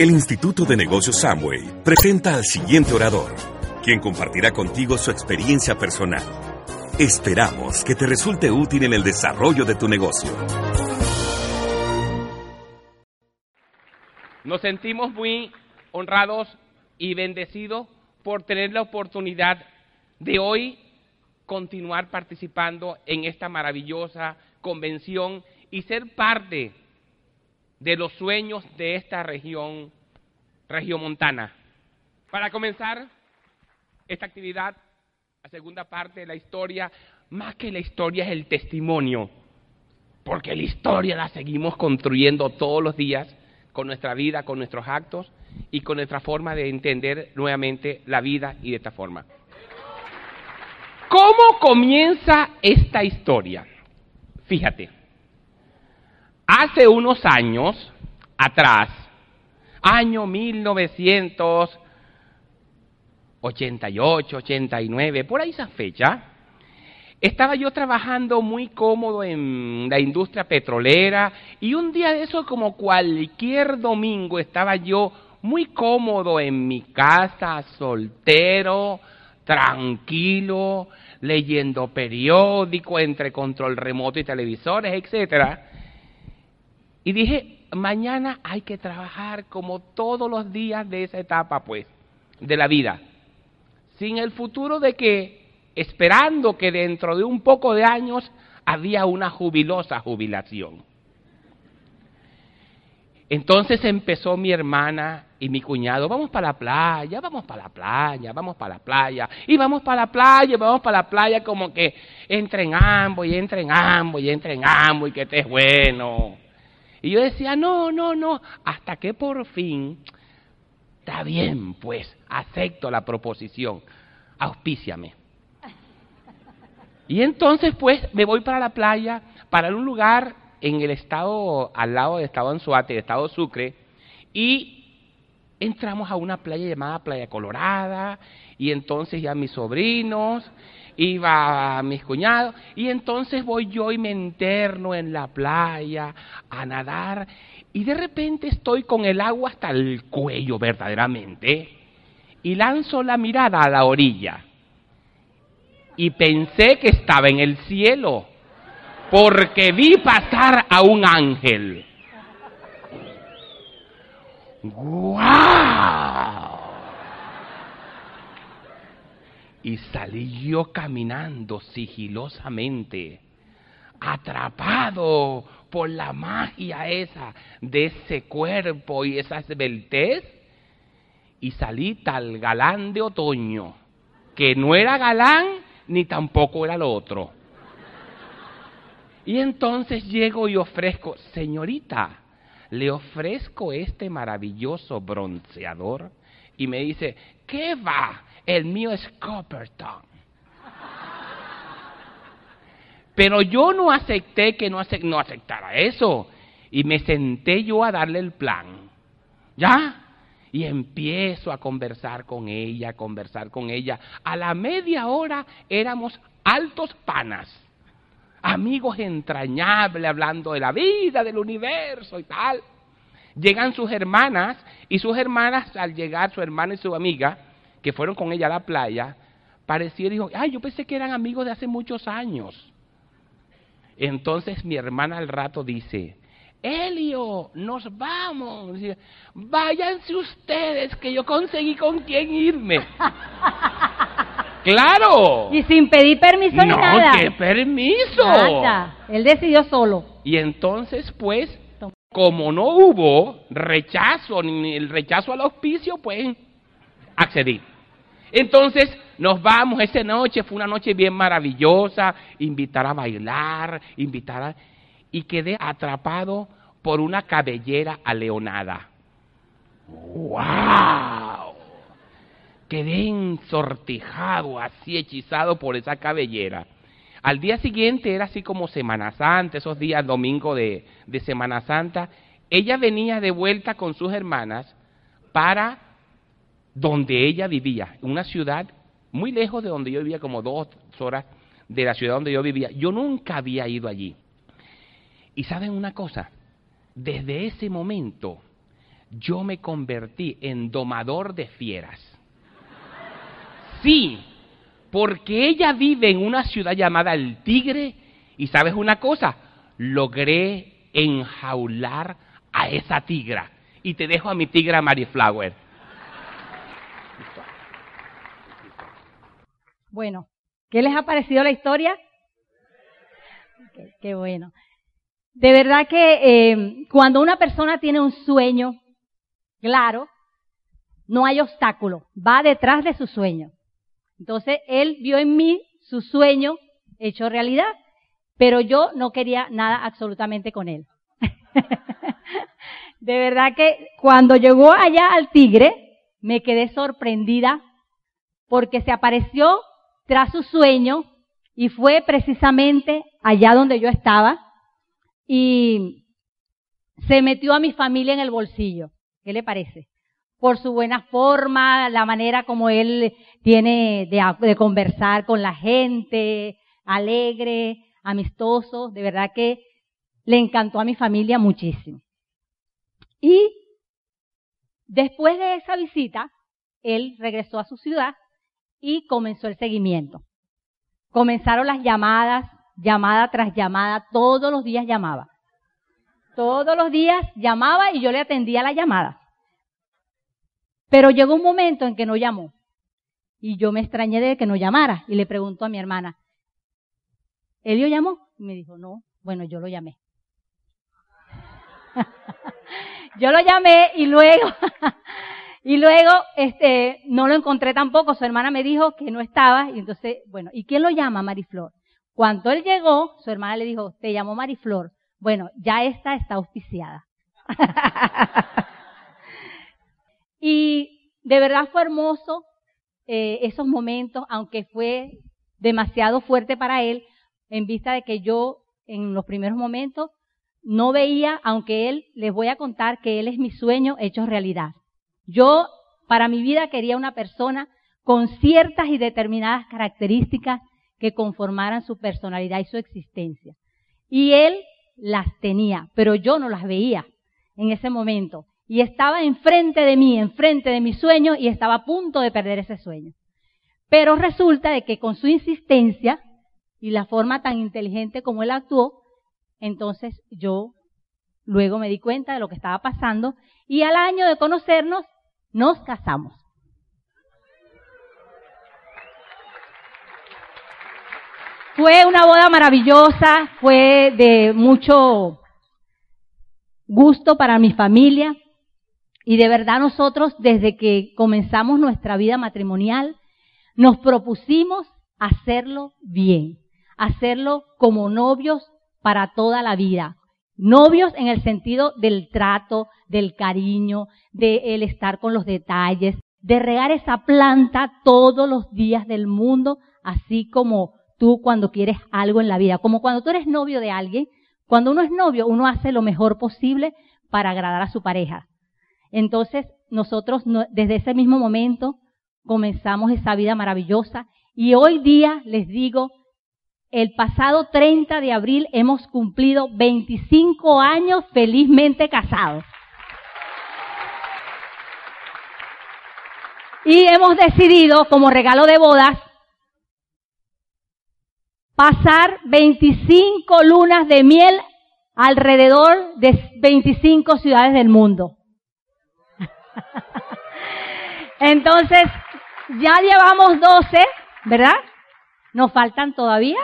El Instituto de Negocios Samway presenta al siguiente orador, quien compartirá contigo su experiencia personal. Esperamos que te resulte útil en el desarrollo de tu negocio. Nos sentimos muy honrados y bendecidos por tener la oportunidad de hoy continuar participando en esta maravillosa convención y ser parte de los sueños de esta región, región montana. Para comenzar esta actividad, la segunda parte de la historia, más que la historia es el testimonio, porque la historia la seguimos construyendo todos los días con nuestra vida, con nuestros actos y con nuestra forma de entender nuevamente la vida y de esta forma. ¿Cómo comienza esta historia? Fíjate. Hace unos años atrás, año 1988, 89, por ahí esa fecha, estaba yo trabajando muy cómodo en la industria petrolera y un día de eso, como cualquier domingo, estaba yo muy cómodo en mi casa, soltero, tranquilo, leyendo periódico entre control remoto y televisores, etcétera. Y dije, mañana hay que trabajar como todos los días de esa etapa, pues, de la vida. Sin el futuro de que, esperando que dentro de un poco de años había una jubilosa jubilación. Entonces empezó mi hermana y mi cuñado, vamos para la playa, vamos para la playa, vamos para la playa, y vamos para la playa, vamos para la playa como que entren ambos y entren ambos y entren ambos y que esté bueno. Y yo decía, no, no, no, hasta que por fin, está bien, pues, acepto la proposición, auspíciame. Y entonces, pues, me voy para la playa, para un lugar en el estado, al lado del estado Anzuate, el estado Sucre, y entramos a una playa llamada Playa Colorada, y entonces ya mis sobrinos, iba mis cuñados, y entonces voy yo y me interno en la playa a nadar, y de repente estoy con el agua hasta el cuello verdaderamente, y lanzo la mirada a la orilla, y pensé que estaba en el cielo, porque vi pasar a un ángel. ¡Guau! Y salí yo caminando sigilosamente, atrapado por la magia esa de ese cuerpo y esa esbeltez, y salí tal galán de otoño, que no era galán ni tampoco era lo otro. Y entonces llego y ofrezco, señorita, le ofrezco este maravilloso bronceador. Y me dice, ¿qué va? El mío es Copperton. Pero yo no acepté que no, aceptara eso. Y me senté yo a darle el plan. ¿Ya? Y empiezo a conversar con ella, a conversar con ella. A la media hora éramos altos panas amigos entrañables hablando de la vida, del universo y tal. Llegan sus hermanas y sus hermanas al llegar, su hermana y su amiga, que fueron con ella a la playa, parecía dijo, ay, yo pensé que eran amigos de hace muchos años. Entonces mi hermana al rato dice, Elio, nos vamos. Váyanse ustedes, que yo conseguí con quién irme. Claro. Y sin pedir permiso no, ni nada. ¿qué permiso? Nada. Él decidió solo. Y entonces, pues, como no hubo rechazo, ni el rechazo al auspicio, pues, accedí. Entonces, nos vamos, esa noche fue una noche bien maravillosa, invitar a bailar, invitar a... Y quedé atrapado por una cabellera aleonada. ¡Wow! quedé ensortijado, así hechizado por esa cabellera. Al día siguiente era así como Semana Santa, esos días domingo de, de Semana Santa. Ella venía de vuelta con sus hermanas para donde ella vivía, una ciudad muy lejos de donde yo vivía, como dos horas de la ciudad donde yo vivía. Yo nunca había ido allí. Y saben una cosa, desde ese momento yo me convertí en domador de fieras. Sí, porque ella vive en una ciudad llamada El Tigre y sabes una cosa, logré enjaular a esa tigra. Y te dejo a mi tigra Flower. Bueno, ¿qué les ha parecido la historia? Qué, bueno. De verdad que eh, cuando una persona tiene un sueño claro, no hay obstáculo, va detrás de su sueño. Entonces, él vio en mí su sueño hecho realidad, pero yo no quería nada absolutamente con él. de verdad que cuando llegó allá al tigre, me quedé sorprendida porque se apareció tras su sueño y fue precisamente allá donde yo estaba y se metió a mi familia en el bolsillo. ¿Qué le parece? Por su buena forma, la manera como él tiene de, conversar con la gente, alegre, amistoso, de verdad que le encantó a mi familia muchísimo. Y después de esa visita, él regresó a su ciudad y comenzó el seguimiento. Comenzaron las llamadas, llamada tras llamada, todos los días llamaba. Todos los días llamaba y yo le atendía la llamada. Pero llegó un momento en que no llamó. Y yo me extrañé de que no llamara. Y le preguntó a mi hermana, ¿Elio llamó? Y me dijo, no. Bueno, yo lo llamé. yo lo llamé y luego, y luego, este, no lo encontré tampoco. Su hermana me dijo que no estaba. Y entonces, bueno, ¿y quién lo llama? Mariflor. Cuando él llegó, su hermana le dijo, te llamó Mariflor. Bueno, ya esta está auspiciada. y de verdad fue hermoso eh, esos momentos, aunque fue demasiado fuerte para él, en vista de que yo en los primeros momentos no veía, aunque él, les voy a contar que él es mi sueño hecho realidad. Yo, para mi vida, quería una persona con ciertas y determinadas características que conformaran su personalidad y su existencia. Y él las tenía, pero yo no las veía en ese momento. Y estaba enfrente de mí, enfrente de mi sueño, y estaba a punto de perder ese sueño. Pero resulta de que con su insistencia y la forma tan inteligente como él actuó, entonces yo luego me di cuenta de lo que estaba pasando y al año de conocernos nos casamos. Fue una boda maravillosa, fue de mucho gusto para mi familia y de verdad nosotros desde que comenzamos nuestra vida matrimonial nos propusimos hacerlo bien, hacerlo como novios para toda la vida. Novios en el sentido del trato, del cariño, de el estar con los detalles, de regar esa planta todos los días del mundo, así como tú cuando quieres algo en la vida. Como cuando tú eres novio de alguien, cuando uno es novio, uno hace lo mejor posible para agradar a su pareja. Entonces, nosotros desde ese mismo momento comenzamos esa vida maravillosa y hoy día les digo, el pasado 30 de abril hemos cumplido 25 años felizmente casados. Y hemos decidido, como regalo de bodas, pasar 25 lunas de miel alrededor de 25 ciudades del mundo. Entonces, ya llevamos 12, ¿verdad? Nos faltan todavía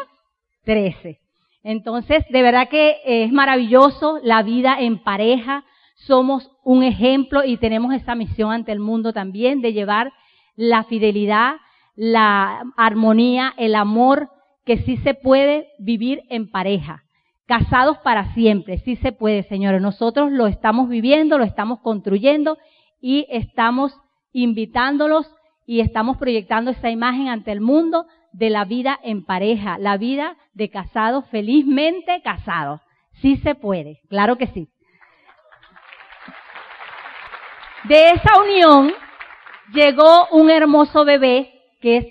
13. Entonces, de verdad que es maravilloso la vida en pareja. Somos un ejemplo y tenemos esa misión ante el mundo también de llevar la fidelidad, la armonía, el amor que sí se puede vivir en pareja, casados para siempre, sí se puede, señores. Nosotros lo estamos viviendo, lo estamos construyendo y estamos invitándolos y estamos proyectando esa imagen ante el mundo de la vida en pareja, la vida de casados felizmente casados. Sí se puede, claro que sí. De esa unión llegó un hermoso bebé que es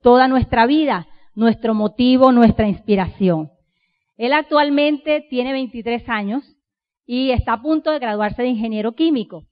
toda nuestra vida nuestro motivo, nuestra inspiración. Él actualmente tiene 23 años y está a punto de graduarse de ingeniero químico.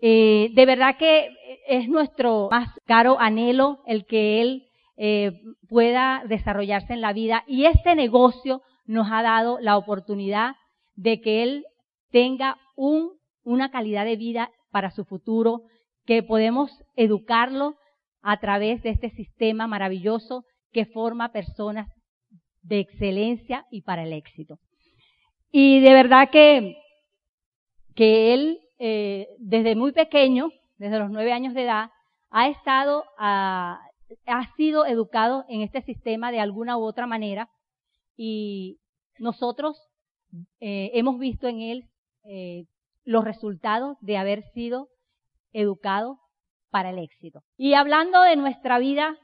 Eh, de verdad que es nuestro más caro anhelo el que él eh, pueda desarrollarse en la vida y este negocio nos ha dado la oportunidad de que él tenga un, una calidad de vida para su futuro, que podemos educarlo a través de este sistema maravilloso que forma personas de excelencia y para el éxito. Y de verdad que, que él, eh, desde muy pequeño, desde los nueve años de edad, ha estado, ha sido educado en este sistema de alguna u otra manera y nosotros eh, hemos visto en él eh, los resultados de haber sido educado para el éxito. Y hablando de nuestra vida,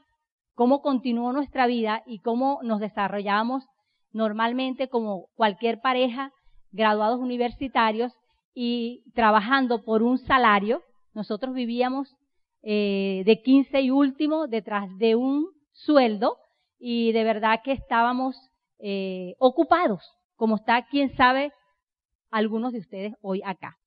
cómo continuó nuestra vida y cómo nos desarrollamos normalmente como cualquier pareja, graduados universitarios y trabajando por un salario, nosotros vivíamos eh, de 15 y último detrás de un sueldo y de verdad que estábamos eh, ocupados, como está, quién sabe, algunos de ustedes hoy acá.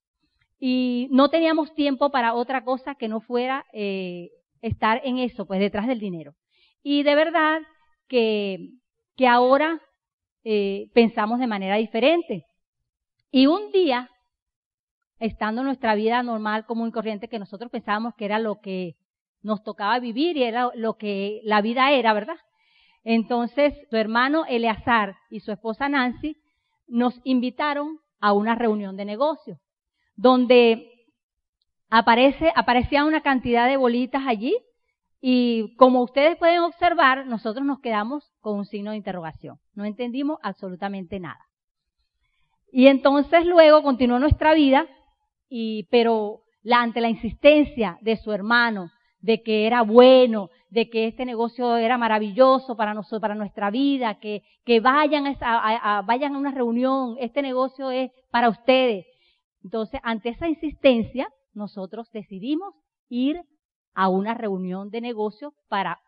Y no teníamos tiempo para otra cosa que no fuera eh, estar en eso, pues detrás del dinero. Y de verdad que, que ahora eh, pensamos de manera diferente. Y un día, estando nuestra vida normal, común y corriente, que nosotros pensábamos que era lo que nos tocaba vivir y era lo que la vida era, ¿verdad? Entonces, su hermano Eleazar y su esposa Nancy nos invitaron a una reunión de negocios, donde aparece, aparecía una cantidad de bolitas allí y como ustedes pueden observar, nosotros nos quedamos con un signo de interrogación. No entendimos absolutamente nada. Y entonces luego continuó nuestra vida, y, pero ante la insistencia de su hermano, de que era bueno, de que este negocio era maravilloso para nosotros, para nuestra vida, que, vayan a, vayan a una reunión, este negocio es para ustedes. Entonces, ante esa insistencia, nosotros decidimos ir a una reunión de negocio para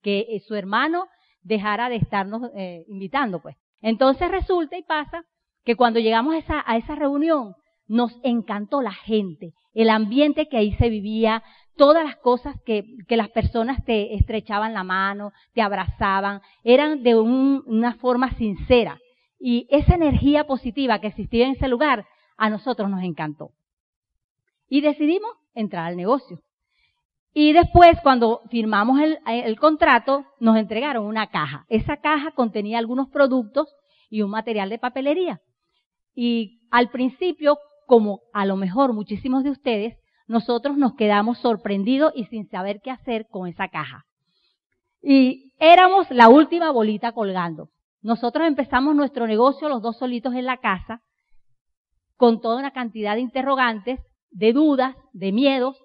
que eh, su hermano dejara de estarnos eh, invitando, pues. Entonces resulta y pasa que cuando llegamos a esa, a esa reunión, nos encantó la gente, el ambiente que ahí se vivía, todas las cosas que, que las personas te estrechaban la mano, te abrazaban, eran de una forma sincera. Y esa energía positiva que existía en ese lugar, a nosotros nos encantó. Y decidimos entrar al negocio. Y después, cuando firmamos el, contrato, nos entregaron una caja. Esa caja contenía algunos productos y un material de papelería. Y al principio, como a lo mejor muchísimos de ustedes, nosotros nos quedamos sorprendidos y sin saber qué hacer con esa caja. Y éramos la última bolita colgando. Nosotros empezamos nuestro negocio los dos solitos en la casa, con toda una cantidad de interrogantes, de dudas, de miedos,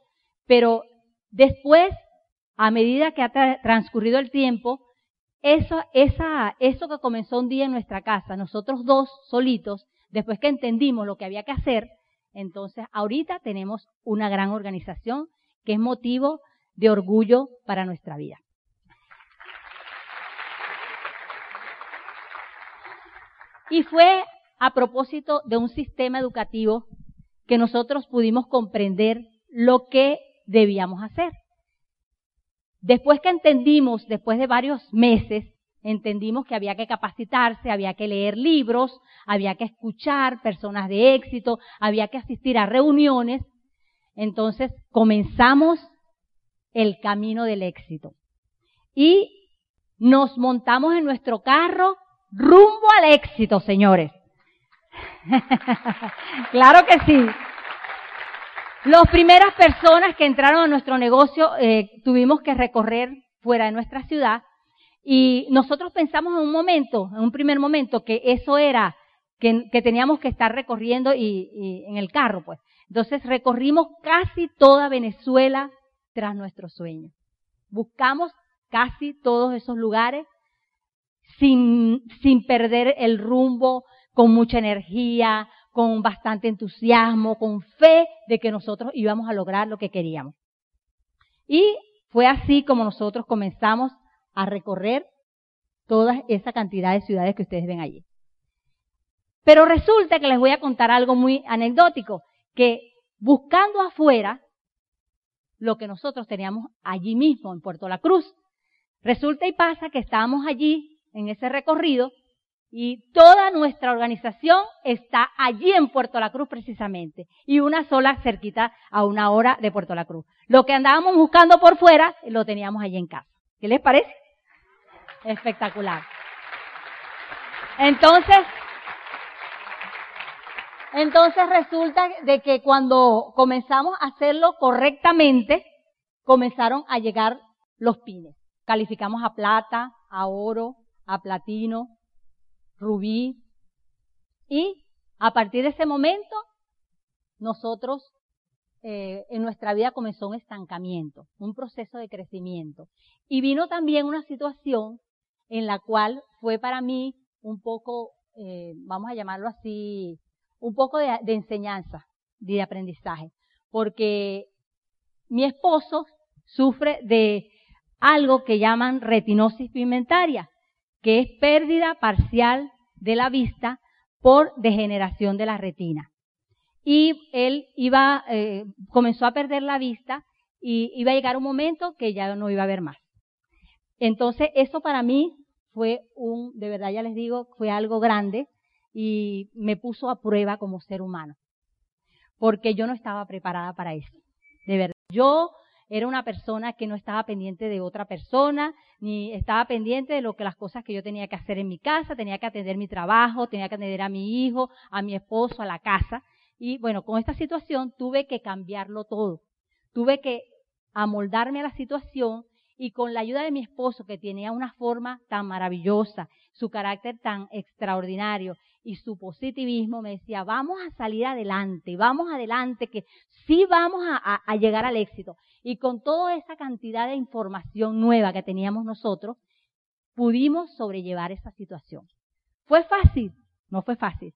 pero después, a medida que ha transcurrido el tiempo, eso, esa, eso que comenzó un día en nuestra casa, nosotros dos solitos, después que entendimos lo que había que hacer, entonces, ahorita tenemos una gran organización que es motivo de orgullo para nuestra vida. Y fue a propósito de un sistema educativo que nosotros pudimos comprender lo que debíamos hacer. Después que entendimos, después de varios meses, entendimos que había que capacitarse, había que leer libros, había que escuchar personas de éxito, había que asistir a reuniones. Entonces comenzamos el camino del éxito. Y nos montamos en nuestro carro rumbo al éxito, señores. claro que sí. Las primeras personas que entraron a nuestro negocio eh, tuvimos que recorrer fuera de nuestra ciudad y nosotros pensamos en un momento, en un primer momento, que eso era, que, teníamos que estar recorriendo y, en el carro, pues. Entonces recorrimos casi toda Venezuela tras nuestro sueño. Buscamos casi todos esos lugares sin, sin perder el rumbo, con mucha energía, con bastante entusiasmo, con fe de que nosotros íbamos a lograr lo que queríamos. Y fue así como nosotros comenzamos a recorrer toda esa cantidad de ciudades que ustedes ven allí. Pero resulta que les voy a contar algo muy anecdótico, que buscando afuera lo que nosotros teníamos allí mismo en Puerto La Cruz. Resulta y pasa que estábamos allí en ese recorrido y toda nuestra organización está allí en Puerto La Cruz precisamente. Y una sola cerquita a una hora de Puerto La Cruz. Lo que andábamos buscando por fuera lo teníamos allí en casa. ¿Qué les parece? Espectacular. Entonces, entonces resulta de que cuando comenzamos a hacerlo correctamente, comenzaron a llegar los pines. Calificamos a plata, a oro, a platino, rubí. Y a partir de ese momento, nosotros, eh, en nuestra vida comenzó un estancamiento, un proceso de crecimiento. Y vino también una situación en la cual fue para mí un poco, eh, vamos a llamarlo así, un poco de, enseñanza, de aprendizaje. Porque mi esposo sufre de algo que llaman retinosis pigmentaria que es pérdida parcial de la vista por degeneración de la retina. Y él iba, eh, comenzó a perder la vista y iba a llegar un momento que ya no iba a ver más. Entonces, eso para mí fue un, de verdad ya les digo, fue algo grande y me puso a prueba como ser humano. Porque yo no estaba preparada para eso. De verdad. Yo era una persona que no estaba pendiente de otra persona, ni estaba pendiente de lo que las cosas que yo tenía que hacer en mi casa, tenía que atender mi trabajo, tenía que atender a mi hijo, a mi esposo, a la casa. Y bueno, con esta situación tuve que cambiarlo todo. Tuve que amoldarme a la situación y con la ayuda de mi esposo, que tenía una forma tan maravillosa, su carácter tan extraordinario y su positivismo, me decía, vamos a salir adelante, vamos adelante, que sí vamos a, a llegar al éxito. Y con toda esa cantidad de información nueva que teníamos nosotros, pudimos sobrellevar esa situación. ¿Fue fácil? No fue fácil,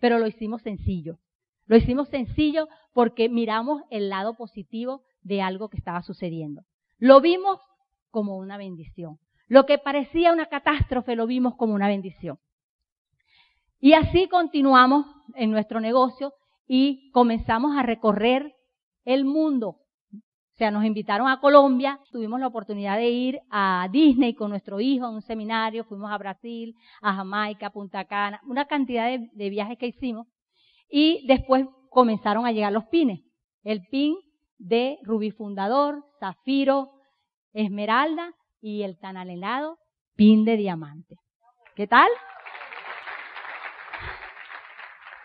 pero lo hicimos sencillo. Lo hicimos sencillo porque miramos el lado positivo de algo que estaba sucediendo. Lo vimos como una bendición. Lo que parecía una catástrofe lo vimos como una bendición. Y así continuamos en nuestro negocio y comenzamos a recorrer el mundo. O sea, nos invitaron a Colombia, tuvimos la oportunidad de ir a Disney con nuestro hijo en un seminario, fuimos a Brasil, a Jamaica, a Punta Cana, una cantidad de, de viajes que hicimos. Y después comenzaron a llegar los pines. El pin de Rubí Fundador, Zafiro, esmeralda y el tan anhelado pin de diamante. ¿Qué tal?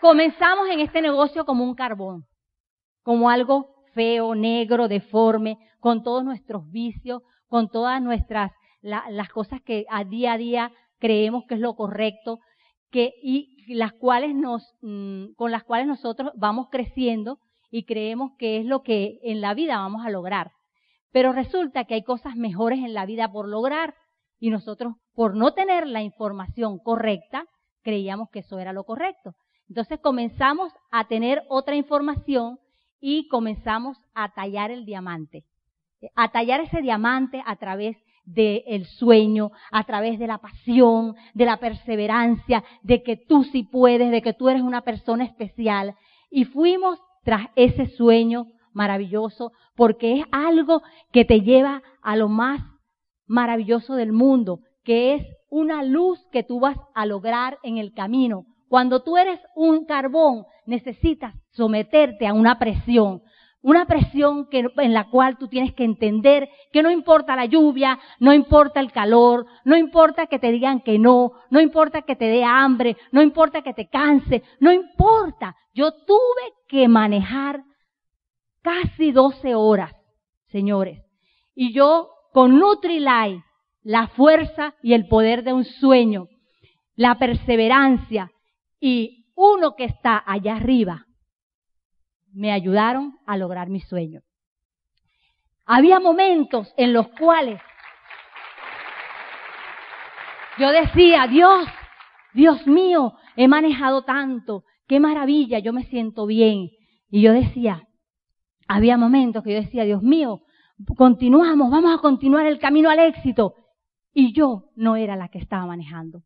Comenzamos en este negocio como un carbón, como algo feo, negro, deforme, con todos nuestros vicios, con todas nuestras las cosas que a día a día creemos que es lo correcto, que y las cuales nos mm, con las cuales nosotros vamos creciendo y creemos que es lo que en la vida vamos a lograr. Pero resulta que hay cosas mejores en la vida por lograr y nosotros, por no tener la información correcta, creíamos que eso era lo correcto. Entonces comenzamos a tener otra información y comenzamos a tallar el diamante. A tallar ese diamante a través del sueño, a través de la pasión, de la perseverancia, de que tú sí puedes, de que tú eres una persona especial. Y fuimos tras ese sueño maravilloso, porque es algo que te lleva a lo más maravilloso del mundo, que es una luz que tú vas a lograr en el camino. Cuando tú eres un carbón, necesitas someterte a una presión, una presión que, en la cual tú tienes que entender que no importa la lluvia, no importa el calor, no importa que te digan que no, no importa que te dé hambre, no importa que te canse, no importa. Yo tuve que manejar casi 12 horas, señores. Y yo con Nutrilite, la fuerza y el poder de un sueño, la perseverancia y uno que está allá arriba, me ayudaron a lograr mi sueño. Había momentos en los cuales yo decía, Dios, Dios mío, he manejado tanto, qué maravilla, yo me siento bien. Y yo decía, había momentos que yo decía, Dios mío, continuamos, vamos a continuar el camino al éxito. Y yo no era la que estaba manejando.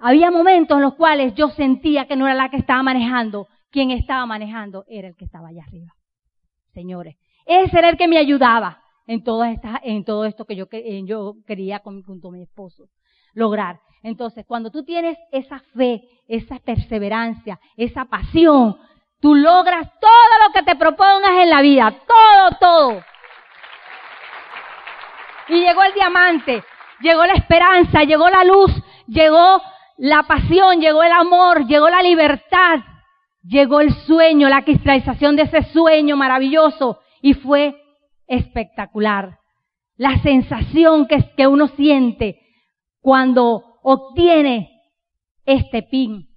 Había momentos en los cuales yo sentía que no era la que estaba manejando, quien estaba manejando era el que estaba allá arriba. Señores, ese era el que me ayudaba en, todas estas, en todo esto que yo, yo quería junto a mi esposo lograr. Entonces, cuando tú tienes esa fe, esa perseverancia, esa pasión, tú logras todo lo que te propongas en la vida, todo, todo. Y llegó el diamante, llegó la esperanza, llegó la luz, llegó la pasión, llegó el amor, llegó la libertad, llegó el sueño, la cristalización de ese sueño maravilloso y fue espectacular. La sensación que, que uno siente cuando obtiene este pin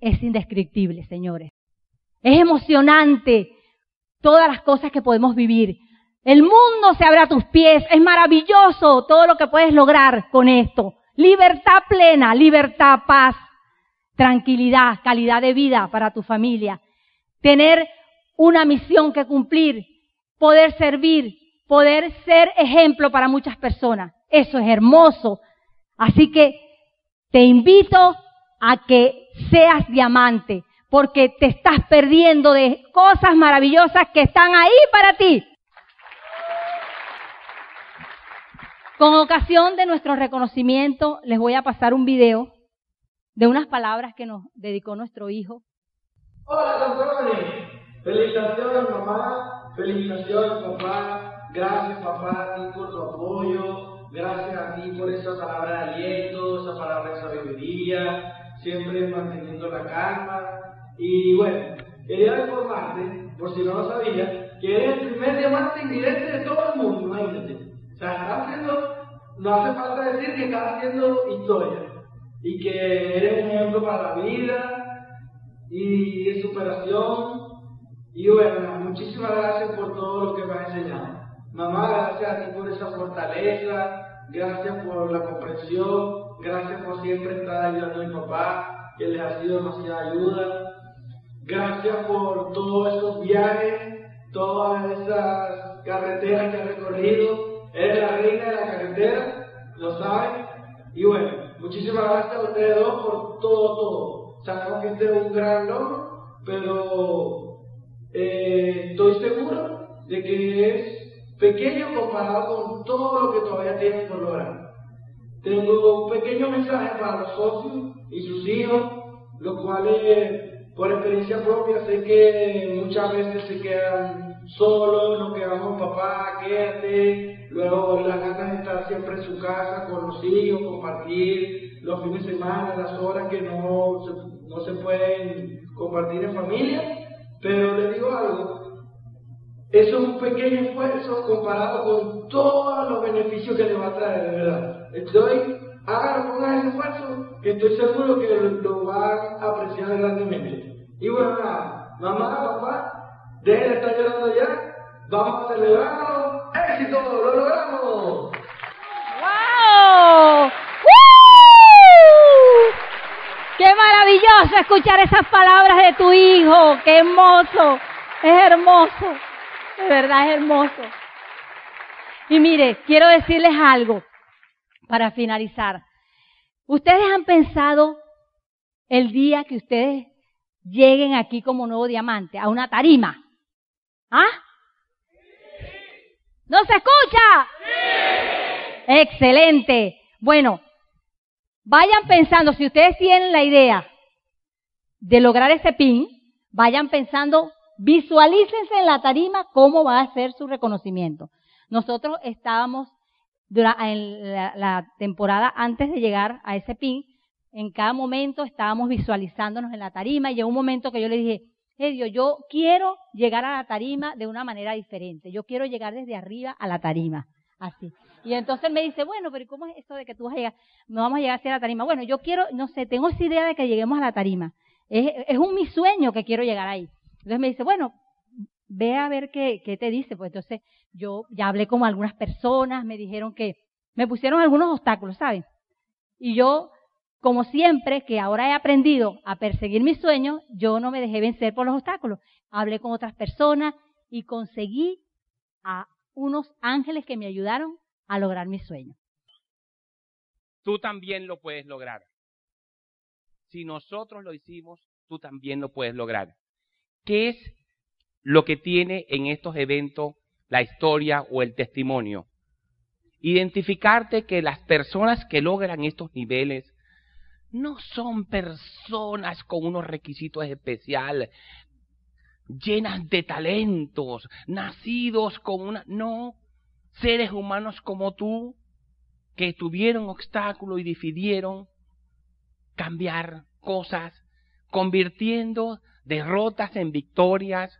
es indescriptible, señores. Es emocionante todas las cosas que podemos vivir. El mundo se abre a tus pies. Es maravilloso todo lo que puedes lograr con esto. Libertad plena, libertad, paz, tranquilidad, calidad de vida para tu familia. Tener una misión que cumplir, poder servir, poder ser ejemplo para muchas personas. Eso es hermoso. Así que te invito a que seas diamante, porque te estás perdiendo de cosas maravillosas que están ahí para ti. Con ocasión de nuestro reconocimiento, les voy a pasar un video de unas palabras que nos dedicó nuestro hijo. Hola, campeones. Felicitaciones, mamá. Felicitaciones, papá. Gracias, papá, a ti por tu apoyo. Gracias a ti por esa palabra de aliento, esa palabra de sabiduría. Siempre manteniendo la calma. Y bueno, quería informarte, por si no lo sabías, que eres el primer diamante invidente de todo el mundo, imagínate. O sea, estás haciendo, no hace falta decir que estás haciendo historia y que eres un ejemplo para la vida y de superación. Y bueno, muchísimas gracias por todo lo que me has enseñado. Mamá, gracias a ti por esa fortaleza, gracias por la comprensión, gracias por siempre estar ayudando a mi papá, que les ha sido demasiada ayuda. Gracias por todos esos viajes, todas esas carreteras que has recorrido. Eres la reina de la carretera, lo sabes. Y bueno, muchísimas gracias a ustedes dos por todo, todo. Sabemos que este es un gran logro, pero eh, estoy seguro de que es pequeño comparado con todo lo que todavía tienen por lograr. Tengo un pequeño mensaje para los socios y sus hijos, los cuales por experiencia propia sé que muchas veces se quedan solos, nos quedamos papá, quédate, luego las ganas de estar siempre en su casa con los hijos, compartir los fines de semana, las horas que no se, no se pueden compartir en familia, pero les digo algo, eso es un pequeño esfuerzo comparado con todos los beneficios que le va a traer, de verdad. Estoy, hagan, pongan que estoy seguro que lo, van a apreciar grandemente. Y bueno, nada, mamá, papá, dejen de estar llorando ya, vamos a celebrarlo, éxito, lo logramos. ¡Wow! ¡Qué maravilloso escuchar esas palabras de tu hijo! ¡Qué hermoso! Es hermoso. De verdad es hermoso. Y mire, quiero decirles algo para finalizar. ¿Ustedes han pensado el día que ustedes lleguen aquí como nuevo diamante a una tarima? ¿Ah? ¿No se escucha? Excelente. Bueno, vayan pensando, si ustedes tienen la idea de lograr ese pin, vayan pensando, visualícense en la tarima cómo va a ser su reconocimiento. Nosotros estábamos en la, temporada antes de llegar a ese pin, en cada momento estábamos visualizándonos en la tarima y llegó un momento que yo le dije, hey yo quiero llegar a la tarima de una manera diferente, yo quiero llegar desde arriba a la tarima, así. Y entonces me dice, bueno, pero ¿cómo es esto de que tú vas a llegar? No vamos a llegar hacia la tarima. Bueno, yo quiero, no sé, tengo esa idea de que lleguemos a la tarima. Es, es un mi sueño que quiero llegar ahí. Entonces me dice, bueno, ve a ver qué, qué te dice. Pues entonces yo ya hablé con algunas personas, me dijeron que me pusieron algunos obstáculos, ¿saben? Y yo, como siempre, que ahora he aprendido a perseguir mis sueños, yo no me dejé vencer por los obstáculos. Hablé con otras personas y conseguí a unos ángeles que me ayudaron a lograr mi sueño. Tú también lo puedes lograr. Si nosotros lo hicimos, tú también lo puedes lograr. ¿qué es lo que tiene en estos eventos la historia o el testimonio? Identificarte que las personas que logran estos niveles no son personas con unos requisitos especiales, llenas de talentos, nacidos con una... No, seres humanos como tú, que tuvieron obstáculos y decidieron cambiar cosas, convirtiendo derrotas en victorias,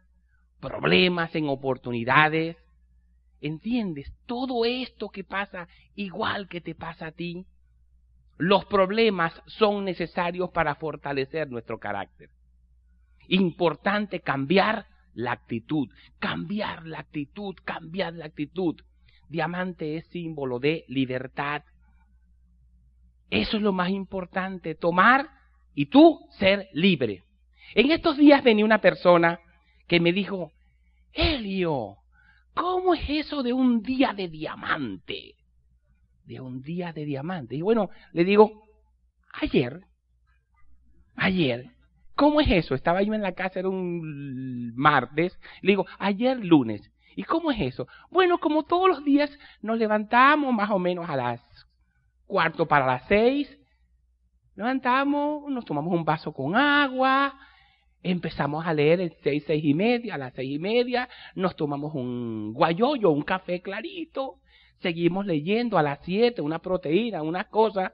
problemas en oportunidades. ¿Entiendes? Todo esto que pasa igual que te pasa a ti, los problemas son necesarios para fortalecer nuestro carácter. Importante cambiar la actitud, cambiar la actitud, cambiar la actitud. Diamante es símbolo de libertad. Eso es lo más importante, tomar y tú ser libre. En estos días venía una persona que me dijo, Helio, ¿cómo es eso de un día de diamante? De un día de diamante. Y bueno, le digo, ayer, ayer, ¿cómo es eso? Estaba yo en la casa, era un martes, le digo, ayer lunes. ¿Y cómo es eso? Bueno, como todos los días nos levantamos más o menos a las cuarto para las seis, levantamos, nos tomamos un vaso con agua, empezamos a leer el seis, seis y media, a las seis y media, nos tomamos un guayoyo, un café clarito, seguimos leyendo a las siete, una proteína, una cosa.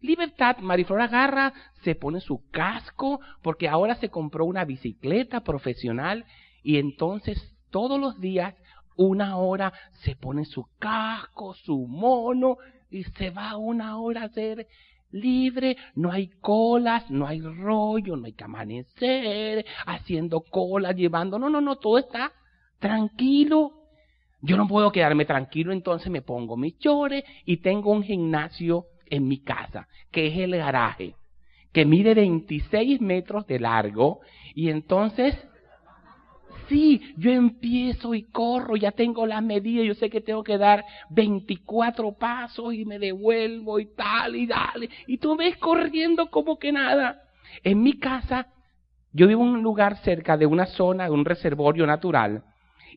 Libertad, Mariflor agarra, se pone su casco, porque ahora se compró una bicicleta profesional y entonces todos los días, una hora, se pone su casco, su mono, y se va una hora a ser libre, no hay colas, no hay rollo, no hay que amanecer, haciendo colas, llevando, no, no, no, todo está tranquilo. Yo no puedo quedarme tranquilo, entonces me pongo mis chores y tengo un gimnasio en mi casa, que es el garaje, que mide 26 metros de largo y entonces Sí, yo empiezo y corro, ya tengo las medidas, yo sé que tengo que dar 24 pasos y me devuelvo y tal y dale. Y tú ves corriendo como que nada. En mi casa, yo vivo en un lugar cerca de una zona, de un reservorio natural,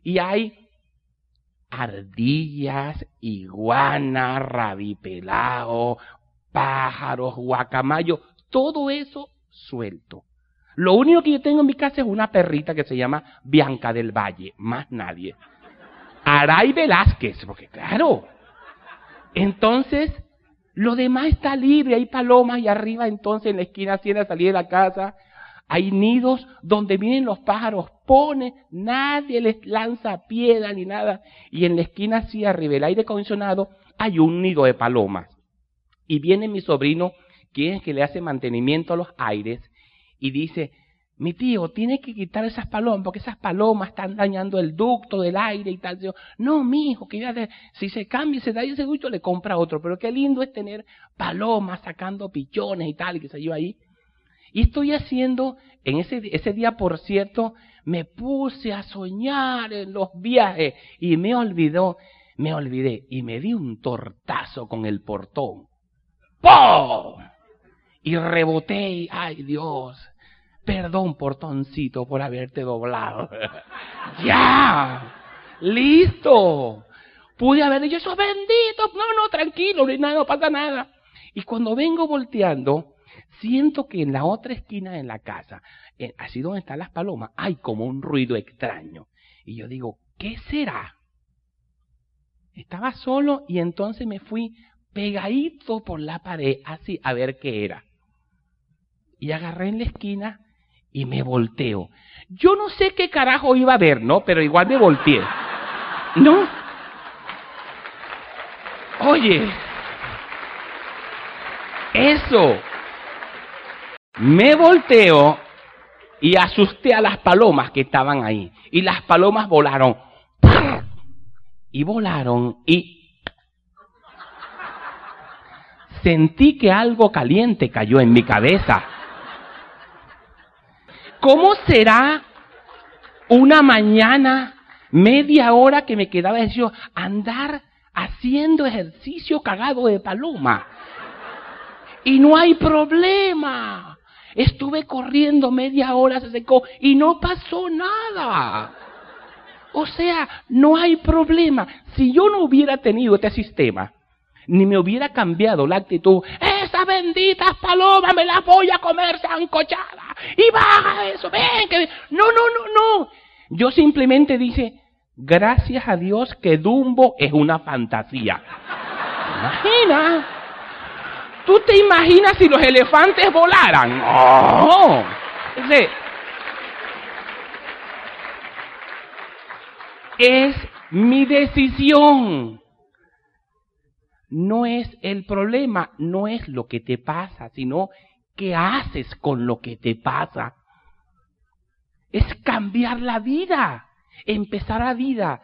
y hay ardillas, iguanas, rabipelao, pájaros, guacamayo, todo eso suelto. Lo único que yo tengo en mi casa es una perrita que se llama Bianca del Valle, más nadie. Aray Velázquez, porque claro. Entonces, lo demás está libre, hay palomas y arriba entonces en la esquina así la salida de la casa, hay nidos donde vienen los pájaros, pone, nadie les lanza piedra ni nada. Y en la esquina así arriba, el aire acondicionado, hay un nido de palomas. Y viene mi sobrino, quien es que le hace mantenimiento a los aires, y dice, mi tío, tiene que quitar esas palomas, porque esas palomas están dañando el ducto del aire y tal. Yo, no, mi hijo, que ya si se cambia, se da ese ducto, le compra otro. Pero qué lindo es tener palomas sacando pichones y tal, que se yo ahí. Y estoy haciendo, en ese, ese día, por cierto, me puse a soñar en los viajes y me olvidó, me olvidé y me di un tortazo con el portón. ¡Pum! Y reboté ay Dios, Perdón, portoncito, por haberte doblado. ya, listo. Pude haber dicho, eso bendito. No, no, tranquilo, no, no pasa nada. Y cuando vengo volteando, siento que en la otra esquina de la casa, así donde están las palomas, hay como un ruido extraño. Y yo digo, ¿qué será? Estaba solo y entonces me fui pegadito por la pared, así, a ver qué era. Y agarré en la esquina y me volteo. Yo no sé qué carajo iba a ver, ¿no? Pero igual me volteé. ¿No? Oye, eso. Me volteo y asusté a las palomas que estaban ahí. Y las palomas volaron. Y volaron y sentí que algo caliente cayó en mi cabeza. ¿Cómo será una mañana, media hora que me quedaba yo andar haciendo ejercicio cagado de paloma? Y no hay problema. Estuve corriendo media hora, se secó y no pasó nada. O sea, no hay problema. Si yo no hubiera tenido este sistema, ni me hubiera cambiado la actitud, esas benditas palomas me las voy a comer sancochada. Y baja eso, ven, que... No, no, no, no. Yo simplemente dije, gracias a Dios que Dumbo es una fantasía. Imagina. ¿Tú te imaginas si los elefantes volaran? ¡Oh! es mi decisión. No es el problema, no es lo que te pasa, sino qué haces con lo que te pasa. Es cambiar la vida, empezar la vida,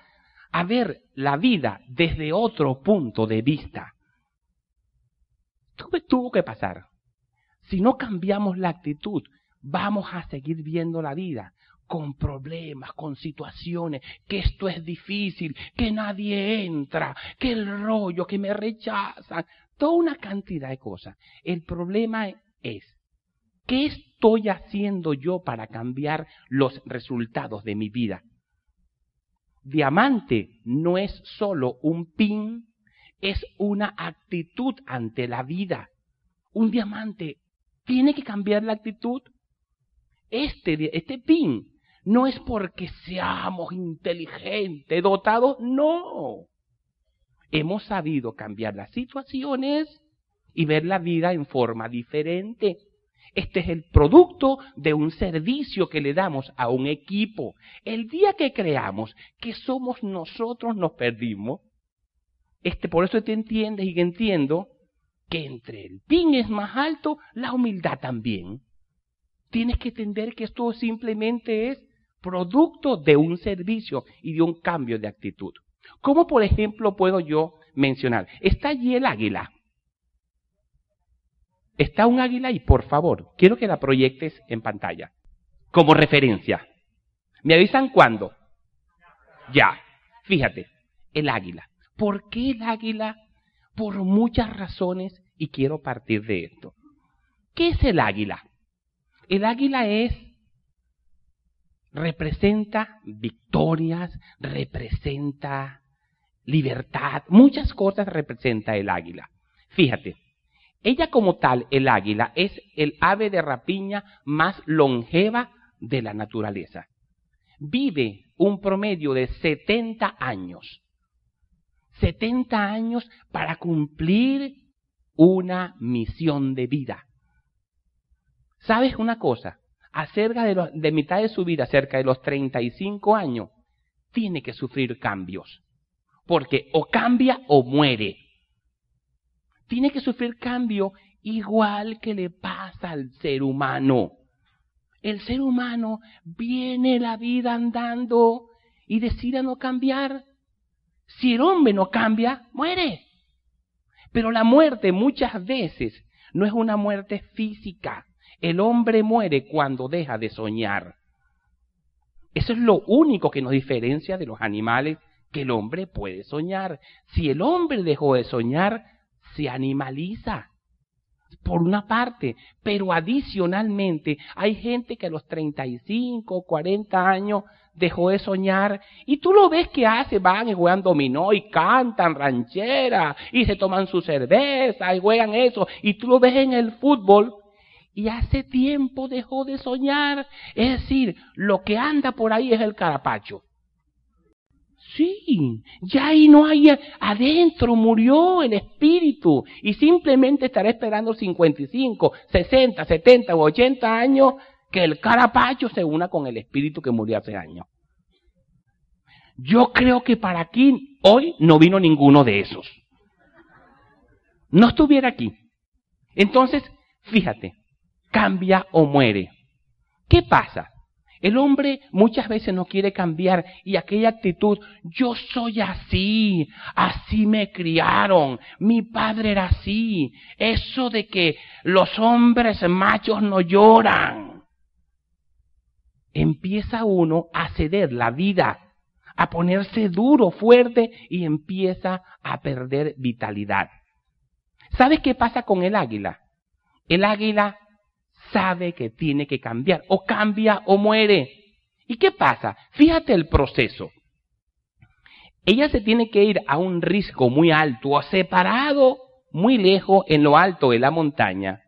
a ver la vida desde otro punto de vista. tuvo que pasar. Si no cambiamos la actitud, vamos a seguir viendo la vida con problemas, con situaciones, que esto es difícil, que nadie entra, que el rollo, que me rechazan, toda una cantidad de cosas. El problema es, ¿qué estoy haciendo yo para cambiar los resultados de mi vida? Diamante no es solo un pin, es una actitud ante la vida. Un diamante tiene que cambiar la actitud. Este, este pin no es porque seamos inteligentes, dotados, no. Hemos sabido cambiar las situaciones y ver la vida en forma diferente. Este es el producto de un servicio que le damos a un equipo. El día que creamos que somos nosotros, nos perdimos. Este, por eso te entiendes y entiendo que entre el pin es más alto, la humildad también. Tienes que entender que esto simplemente es producto de un servicio y de un cambio de actitud. ¿Cómo, por ejemplo, puedo yo mencionar? Está allí el águila. Está un águila y por favor, quiero que la proyectes en pantalla como referencia. ¿Me avisan cuándo? Ya. Fíjate, el águila. ¿Por qué el águila? Por muchas razones y quiero partir de esto. ¿Qué es el águila? El águila es representa victorias, representa libertad, muchas cosas representa el águila. Fíjate, ella como tal, el águila, es el ave de rapiña más longeva de la naturaleza. Vive un promedio de 70 años. 70 años para cumplir una misión de vida. ¿Sabes una cosa? acerca de, de mitad de su vida, cerca de los 35 años, tiene que sufrir cambios. Porque o cambia o muere. Tiene que sufrir cambio igual que le pasa al ser humano. El ser humano viene la vida andando y decide no cambiar. Si el hombre no cambia, muere. Pero la muerte muchas veces no es una muerte física, el hombre muere cuando deja de soñar. Eso es lo único que nos diferencia de los animales, que el hombre puede soñar. Si el hombre dejó de soñar, se animaliza. Por una parte, pero adicionalmente hay gente que a los 35, 40 años dejó de soñar y tú lo ves que hace, van y juegan dominó y cantan ranchera y se toman su cerveza y juegan eso y tú lo ves en el fútbol y hace tiempo dejó de soñar. Es decir, lo que anda por ahí es el carapacho. Sí, ya ahí no hay adentro, murió el espíritu y simplemente estará esperando 55, 60, 70 o 80 años que el carapacho se una con el espíritu que murió hace años. Yo creo que para aquí hoy no vino ninguno de esos. No estuviera aquí. Entonces, fíjate, cambia o muere. ¿Qué pasa? El hombre muchas veces no quiere cambiar y aquella actitud, yo soy así, así me criaron, mi padre era así, eso de que los hombres machos no lloran. Empieza uno a ceder la vida, a ponerse duro, fuerte y empieza a perder vitalidad. ¿Sabes qué pasa con el águila? El águila sabe que tiene que cambiar. O cambia o muere. ¿Y qué pasa? Fíjate el proceso. Ella se tiene que ir a un risco muy alto o separado muy lejos en lo alto de la montaña.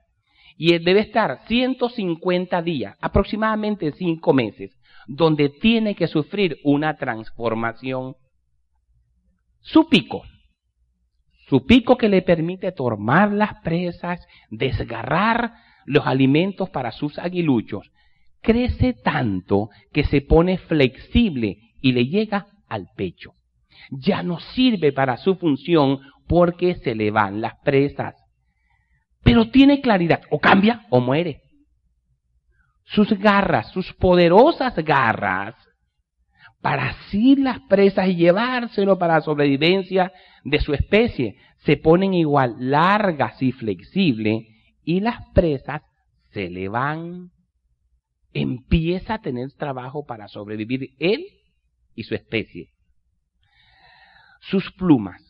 Y debe estar 150 días, aproximadamente 5 meses, donde tiene que sufrir una transformación. Su pico, su pico que le permite tomar las presas, desgarrar los alimentos para sus aguiluchos, crece tanto que se pone flexible y le llega al pecho. Ya no sirve para su función porque se le van las presas. Pero tiene claridad, o cambia o muere. Sus garras, sus poderosas garras, para asir las presas y llevárselo para la sobrevivencia de su especie, se ponen igual largas y flexibles y las presas se le van. Empieza a tener trabajo para sobrevivir él y su especie. Sus plumas,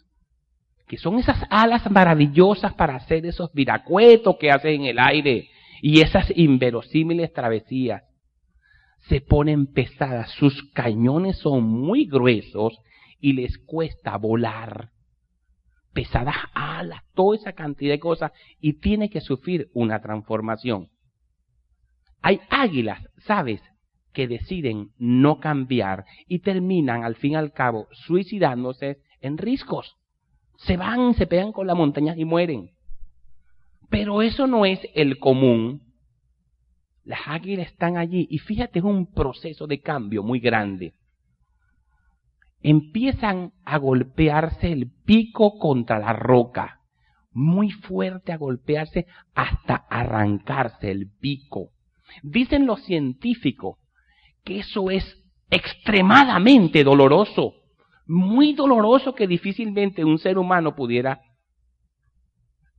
que son esas alas maravillosas para hacer esos viracuetos que hacen en el aire y esas inverosímiles travesías, se ponen pesadas, sus cañones son muy gruesos y les cuesta volar pesadas alas, toda esa cantidad de cosas, y tiene que sufrir una transformación. Hay águilas, ¿sabes?, que deciden no cambiar y terminan al fin y al cabo suicidándose en riscos. Se van, se pegan con las montañas y mueren. Pero eso no es el común. Las águilas están allí y fíjate, es un proceso de cambio muy grande empiezan a golpearse el pico contra la roca, muy fuerte a golpearse hasta arrancarse el pico. Dicen los científicos que eso es extremadamente doloroso, muy doloroso que difícilmente un ser humano pudiera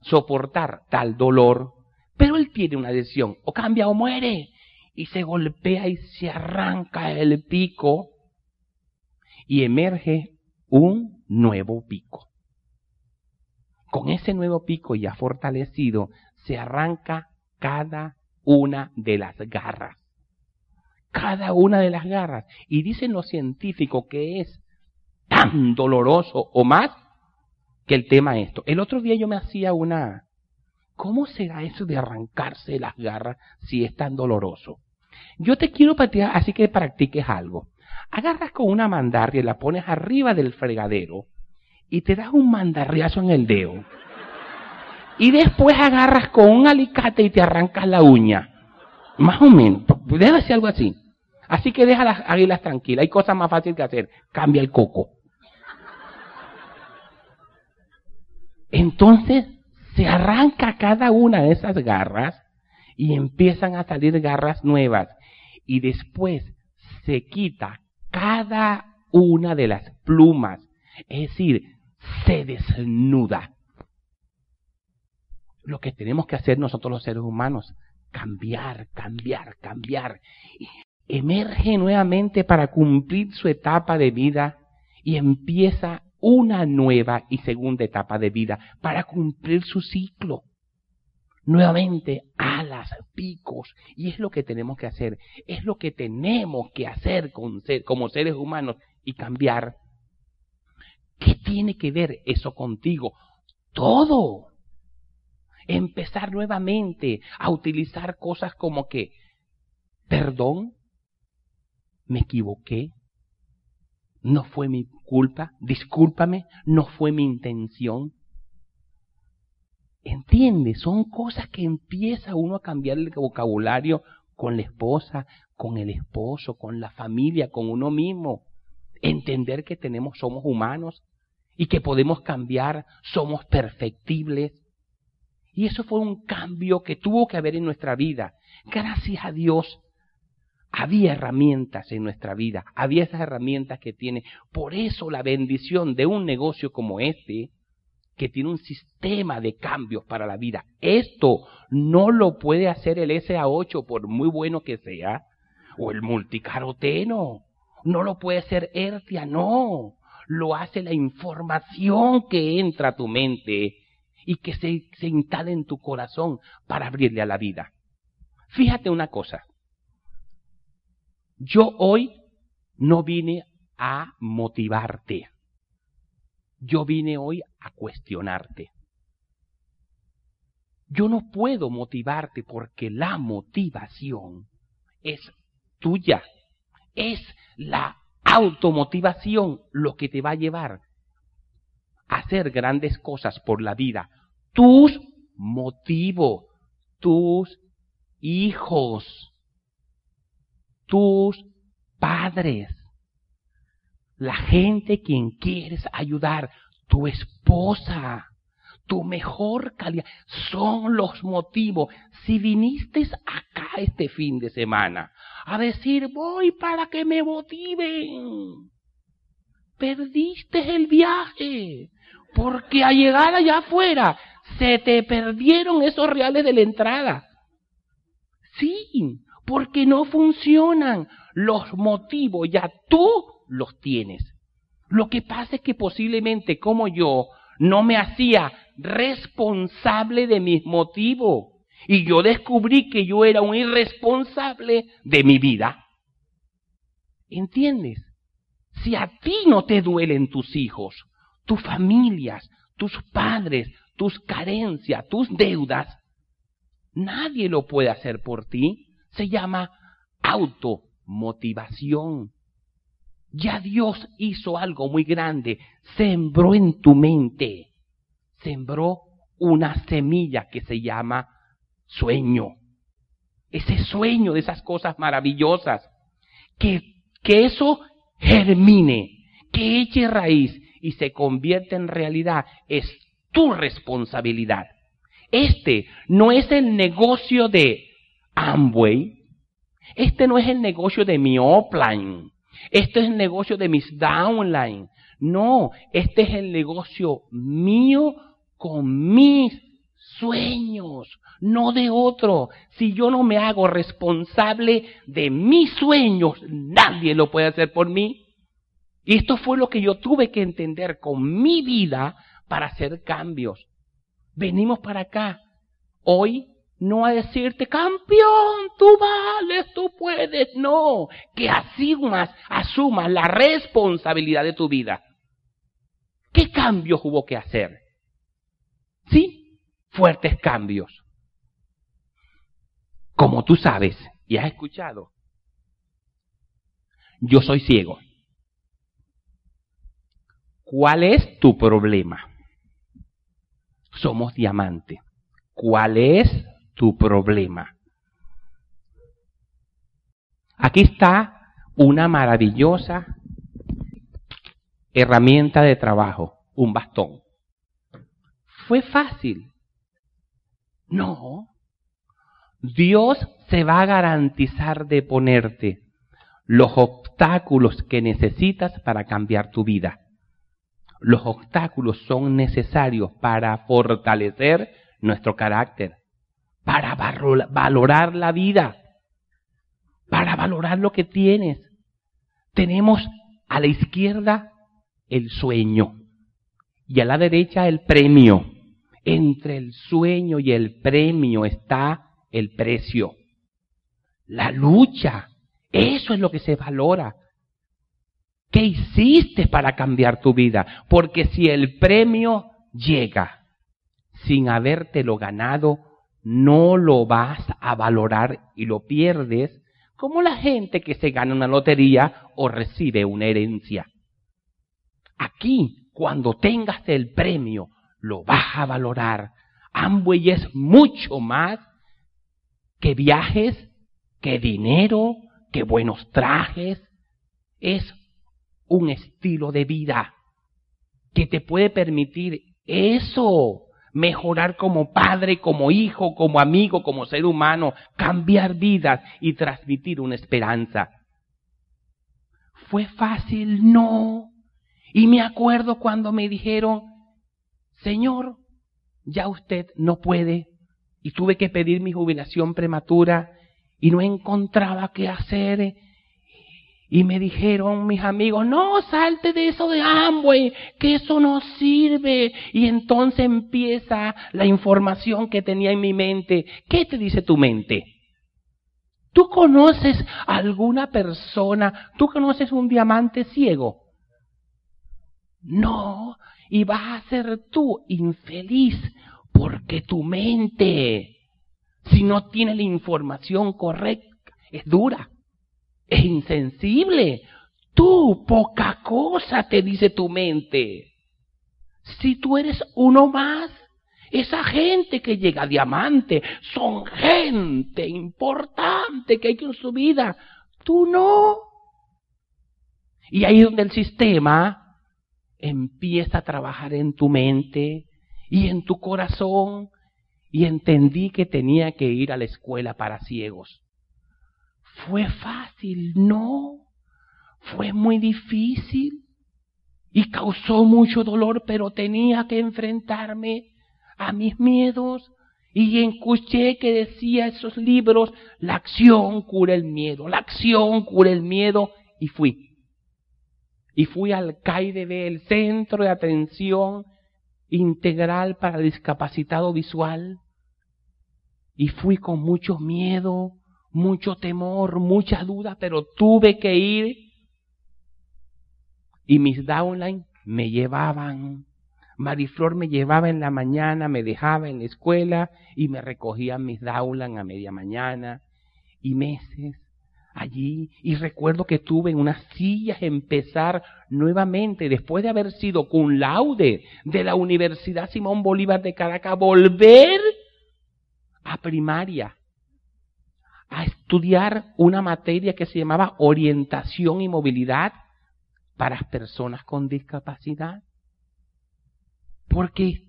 soportar tal dolor, pero él tiene una decisión, o cambia o muere, y se golpea y se arranca el pico y emerge un nuevo pico. Con ese nuevo pico ya fortalecido se arranca cada una de las garras. Cada una de las garras. Y dicen los científicos que es tan doloroso o más que el tema esto. El otro día yo me hacía una... ¿Cómo será eso de arrancarse las garras si es tan doloroso? Yo te quiero patear, así que practiques algo agarras con una mandarria y la pones arriba del fregadero y te das un mandarriazo en el dedo. Y después agarras con un alicate y te arrancas la uña. Más o menos. Debe ser algo así. Así que deja las águilas tranquilas. Hay cosas más fáciles que hacer. Cambia el coco. Entonces se arranca cada una de esas garras y empiezan a salir garras nuevas. Y después se quita cada una de las plumas, es decir, se desnuda. Lo que tenemos que hacer nosotros los seres humanos, cambiar, cambiar, cambiar. Emerge nuevamente para cumplir su etapa de vida y empieza una nueva y segunda etapa de vida para cumplir su ciclo nuevamente alas, picos. Y es lo que tenemos que hacer. Es lo que tenemos que hacer como seres humanos y cambiar. ¿Qué tiene que ver eso contigo? Todo. Empezar nuevamente a utilizar cosas como que, perdón, me equivoqué, no fue mi culpa, discúlpame, no fue mi intención. Entiende, son cosas que empieza uno a cambiar el vocabulario con la esposa, con el esposo, con la familia, con uno mismo. Entender que tenemos, somos humanos y que podemos cambiar, somos perfectibles. Y eso fue un cambio que tuvo que haber en nuestra vida. Gracias a Dios había herramientas en nuestra vida, había esas herramientas que tiene. Por eso la bendición de un negocio como este que tiene un sistema de cambios para la vida. Esto no lo puede hacer el SA8 por muy bueno que sea, o el multicaroteno. No lo puede hacer Ertia, no. Lo hace la información que entra a tu mente y que se, se instala en tu corazón para abrirle a la vida. Fíjate una cosa. Yo hoy no vine a motivarte. Yo vine hoy a cuestionarte. Yo no puedo motivarte porque la motivación es tuya. Es la automotivación lo que te va a llevar a hacer grandes cosas por la vida. Tus motivos, tus hijos, tus padres, la gente quien quieres ayudar, tu esposa, tu mejor calidad, son los motivos. Si viniste acá este fin de semana a decir voy para que me motiven, perdiste el viaje, porque al llegar allá afuera se te perdieron esos reales de la entrada. Sí, porque no funcionan. Los motivos ya tú los tienes. Lo que pasa es que posiblemente como yo no me hacía responsable de mis motivos. Y yo descubrí que yo era un irresponsable de mi vida. ¿Entiendes? Si a ti no te duelen tus hijos, tus familias, tus padres, tus carencias, tus deudas, nadie lo puede hacer por ti. Se llama automotivación. Ya Dios hizo algo muy grande, sembró en tu mente, sembró una semilla que se llama sueño. Ese sueño de esas cosas maravillosas, que, que eso germine, que eche raíz y se convierte en realidad, es tu responsabilidad. Este no es el negocio de Amway, este no es el negocio de mi offline, este es el negocio de mis downline. No, este es el negocio mío con mis sueños, no de otro. Si yo no me hago responsable de mis sueños, nadie lo puede hacer por mí. Y esto fue lo que yo tuve que entender con mi vida para hacer cambios. Venimos para acá hoy no a decirte, campeón, tú vales, tú puedes. No, que asumas, asumas la responsabilidad de tu vida. ¿Qué cambios hubo que hacer? Sí, fuertes cambios. Como tú sabes y has escuchado, yo soy ciego. ¿Cuál es tu problema? Somos diamante. ¿Cuál es tu problema? Aquí está una maravillosa herramienta de trabajo, un bastón. ¿Fue fácil? No. Dios se va a garantizar de ponerte los obstáculos que necesitas para cambiar tu vida. Los obstáculos son necesarios para fortalecer nuestro carácter, para valorar la vida, para valorar lo que tienes. Tenemos a la izquierda el sueño y a la derecha el premio. Entre el sueño y el premio está el precio. La lucha, eso es lo que se valora. ¿Qué hiciste para cambiar tu vida? Porque si el premio llega sin habértelo ganado, no lo vas a valorar y lo pierdes como la gente que se gana una lotería o recibe una herencia. Aquí, cuando tengas el premio, lo vas a valorar. Amway es mucho más que viajes, que dinero, que buenos trajes. Es un estilo de vida que te puede permitir eso, mejorar como padre, como hijo, como amigo, como ser humano, cambiar vidas y transmitir una esperanza. ¿Fue fácil? No. Y me acuerdo cuando me dijeron, Señor, ya usted no puede. Y tuve que pedir mi jubilación prematura y no encontraba qué hacer. Y me dijeron mis amigos, no, salte de eso de Amway, que eso no sirve. Y entonces empieza la información que tenía en mi mente. ¿Qué te dice tu mente? ¿Tú conoces alguna persona, tú conoces un diamante ciego? No, y vas a ser tú infeliz porque tu mente, si no tiene la información correcta, es dura, es insensible. Tú, poca cosa, te dice tu mente. Si tú eres uno más, esa gente que llega a diamante son gente importante que hay que en su vida. Tú no. Y ahí es donde el sistema empieza a trabajar en tu mente y en tu corazón. Y entendí que tenía que ir a la escuela para ciegos. ¿Fue fácil? No. Fue muy difícil y causó mucho dolor, pero tenía que enfrentarme a mis miedos. Y escuché que decía esos libros, la acción cura el miedo, la acción cura el miedo, y fui. Y fui al CAIDB, el Centro de Atención Integral para Discapacitado Visual, y fui con mucho miedo, mucho temor, mucha duda, pero tuve que ir. Y mis downline me llevaban Mariflor me llevaba en la mañana, me dejaba en la escuela y me recogía mis daulan a media mañana y meses allí. Y recuerdo que tuve en unas sillas empezar nuevamente, después de haber sido cum laude de la Universidad Simón Bolívar de Caracas, volver a primaria estudiar una materia que se llamaba orientación y movilidad para personas con discapacidad. Porque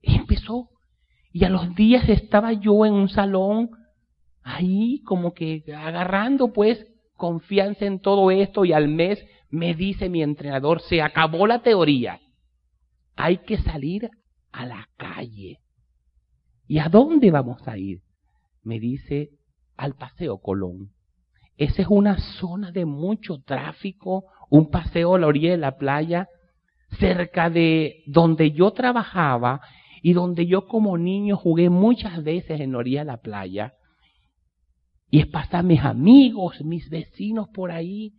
empezó y a los días estaba yo en un salón ahí como que agarrando pues confianza en todo esto y al mes me dice mi entrenador, se acabó la teoría, hay que salir a la calle. ¿Y a dónde vamos a ir? Me dice, al Paseo Colón. Esa es una zona de mucho tráfico, un paseo a la orilla de la playa cerca de donde yo trabajaba y donde yo como niño jugué muchas veces en orilla de la playa. Y es pasar mis amigos, mis vecinos por ahí.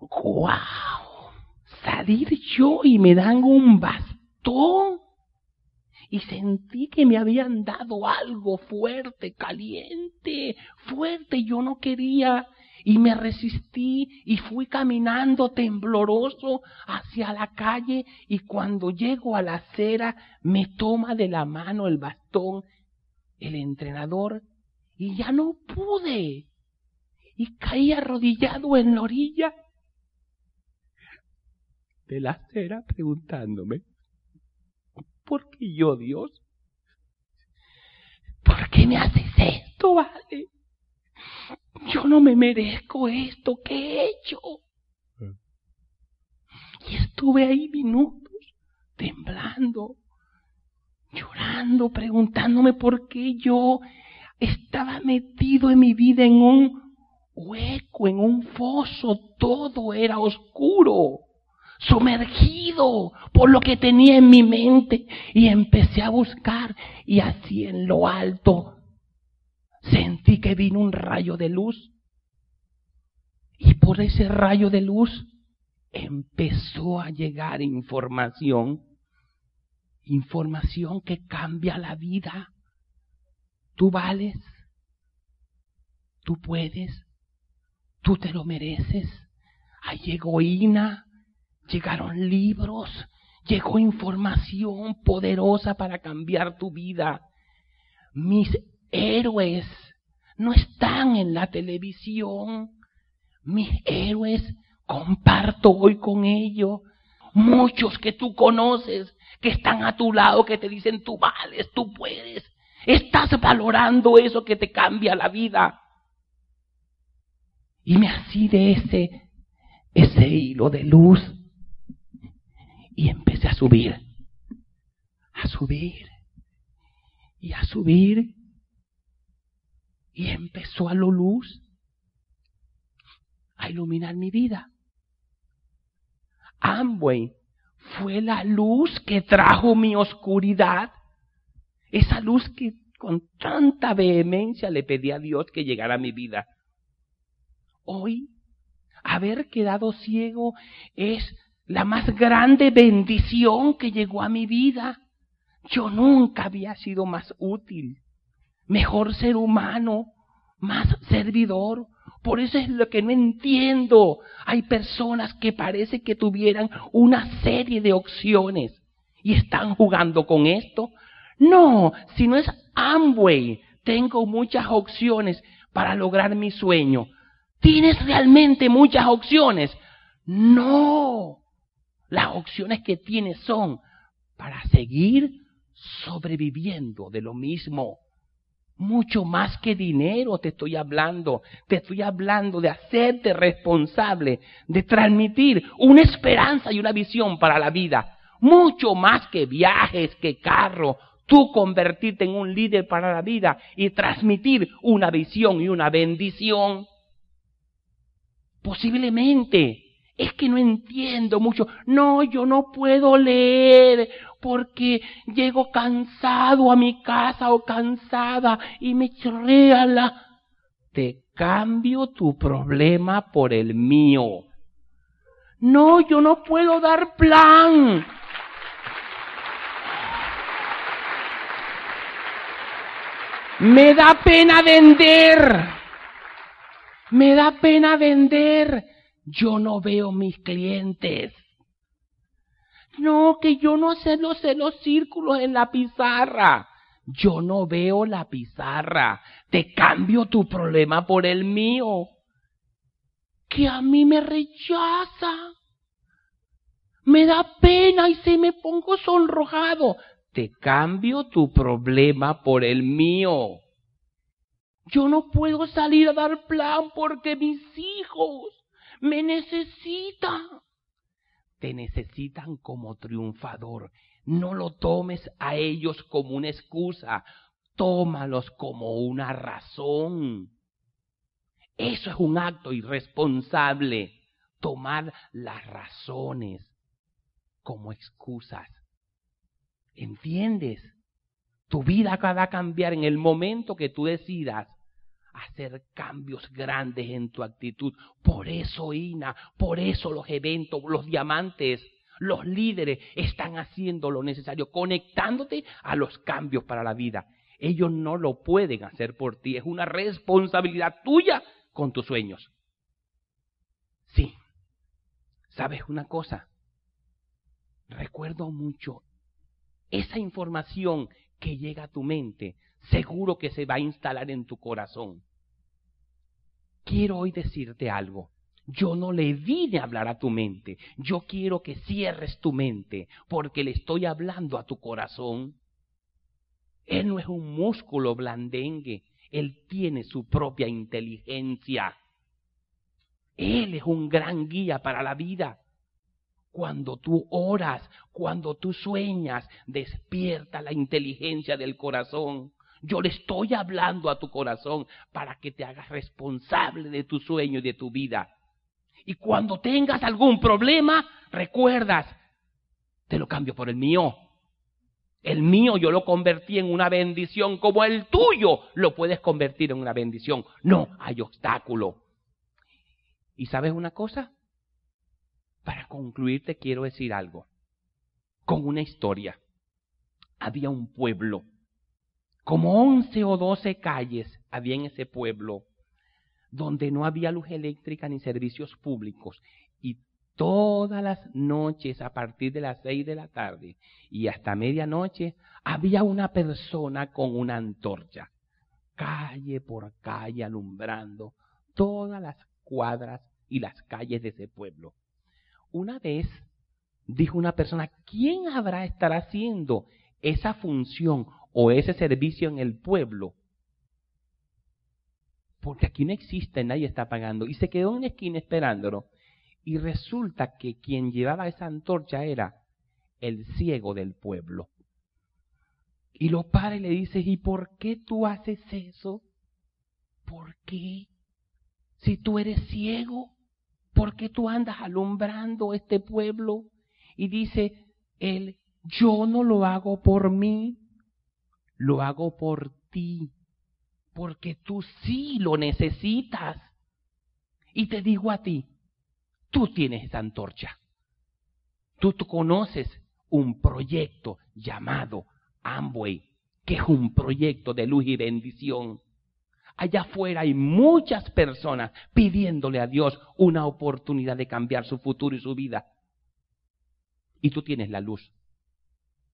¡Guau! Salir yo y me dan un bastón. Y sentí que me habían dado algo fuerte, caliente, fuerte. Yo no quería y me resistí y fui caminando tembloroso hacia la calle y cuando llego a la acera me toma de la mano el bastón el entrenador y ya no pude y caí arrodillado en la orilla de la acera preguntándome ¿por qué yo Dios? ¿por qué me haces esto, vale? yo no me merezco esto que he hecho. Y estuve ahí minutos, temblando, llorando, preguntándome por qué yo estaba metido en mi vida en un hueco, en un foso, todo era oscuro, sumergido por lo que tenía en mi mente y empecé a buscar y así en lo alto sentí que vino un rayo de luz. Y por ese rayo de luz empezó a llegar información, información que cambia la vida. Tú vales, tú puedes, tú te lo mereces. Llegó Ina, llegaron libros, llegó información poderosa para cambiar tu vida. Mis héroes no están en la televisión. Mis héroes comparto hoy con ellos. Muchos que tú conoces, que están a tu lado, que te dicen tú vales, tú puedes. Estás valorando eso que te cambia la vida. Y me así de ese, ese hilo de luz. Y empecé a subir, a subir y a subir y empezó a la luz a iluminar mi vida. Amway fue la luz que trajo mi oscuridad. Esa luz que con tanta vehemencia le pedí a Dios que llegara a mi vida. Hoy, haber quedado ciego es la más grande bendición que llegó a mi vida. Yo nunca había sido más útil, mejor ser humano, más servidor. Por eso es lo que no entiendo. Hay personas que parece que tuvieran una serie de opciones y están jugando con esto. No, si no es Amway, tengo muchas opciones para lograr mi sueño. ¿Tienes realmente muchas opciones? No. Las opciones que tienes son para seguir sobreviviendo de lo mismo. Mucho más que dinero te estoy hablando. Te estoy hablando de hacerte responsable, de transmitir una esperanza y una visión para la vida. Mucho más que viajes, que carro. Tú convertirte en un líder para la vida y transmitir una visión y una bendición. Posiblemente es que no entiendo mucho. No, yo no puedo leer porque llego cansado a mi casa o cansada y me chorrea la... Te cambio tu problema por el mío. No, yo no puedo dar plan. Me da pena vender. Me da pena vender yo no veo mis clientes. No, que yo no sé los, los círculos en la pizarra. Yo no veo la pizarra. Te cambio tu problema por el mío. Que a mí me rechaza. Me da pena y se me pongo sonrojado. Te cambio tu problema por el mío. Yo no puedo salir a dar plan porque mis hijos me necesita. Te necesitan como triunfador. No lo tomes a ellos como una excusa, tómalos como una razón. Eso es un acto irresponsable, tomar las razones como excusas. ¿Entiendes? Tu vida va a cambiar en el momento que tú decidas hacer cambios grandes en tu actitud. Por eso, Ina, por eso los eventos, los diamantes, los líderes están haciendo lo necesario, conectándote a los cambios para la vida. Ellos no lo pueden hacer por ti, es una responsabilidad tuya con tus sueños. Sí, ¿sabes una cosa? Recuerdo mucho esa información que llega a tu mente seguro que se va a instalar en tu corazón. Quiero hoy decirte algo. Yo no le vine a hablar a tu mente. Yo quiero que cierres tu mente porque le estoy hablando a tu corazón. Él no es un músculo blandengue. Él tiene su propia inteligencia. Él es un gran guía para la vida. Cuando tú oras, cuando tú sueñas, despierta la inteligencia del corazón. Yo le estoy hablando a tu corazón para que te hagas responsable de tu sueño y de tu vida. Y cuando tengas algún problema, recuerdas, te lo cambio por el mío. El mío yo lo convertí en una bendición, como el tuyo lo puedes convertir en una bendición. No hay obstáculo. ¿Y sabes una cosa? Para concluir te quiero decir algo. Con una historia. Había un pueblo como once o doce calles había en ese pueblo donde no había luz eléctrica ni servicios públicos. Y todas las noches, a partir de las seis de la tarde y hasta medianoche, había una persona con una antorcha, calle por calle, alumbrando todas las cuadras y las calles de ese pueblo. Una vez dijo una persona, ¿quién habrá estar haciendo esa función o ese servicio en el pueblo. Porque aquí no existe, nadie está pagando. Y se quedó en la esquina esperándolo. Y resulta que quien llevaba esa antorcha era el ciego del pueblo. Y lo para y le dice, ¿y por qué tú haces eso? ¿Por qué? Si tú eres ciego, ¿por qué tú andas alumbrando este pueblo? Y dice él, yo no lo hago por mí, lo hago por ti, porque tú sí lo necesitas. Y te digo a ti, tú tienes esa antorcha. Tú, conoces un proyecto llamado Amway, que es un proyecto de luz y bendición. Allá afuera hay muchas personas pidiéndole a Dios una oportunidad de cambiar su futuro y su vida. Y tú tienes la luz.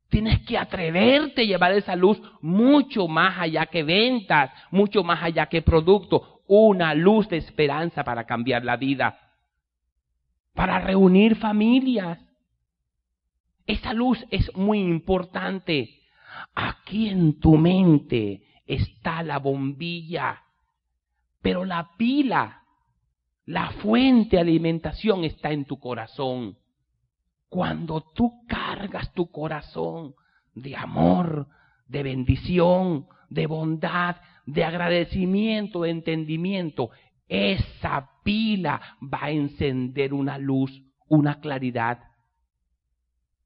Tienes que atreverte a llevar esa luz mucho más allá que ventas, mucho más allá que producto, una luz de esperanza para cambiar la vida, para reunir familias. Esa luz es muy importante. Aquí en tu mente está la bombilla, pero la pila, la fuente de alimentación está en tu corazón. Cuando tú cargas tu corazón de amor, de bendición, de bondad, de agradecimiento, de entendimiento, esa pila va a encender una luz, una claridad.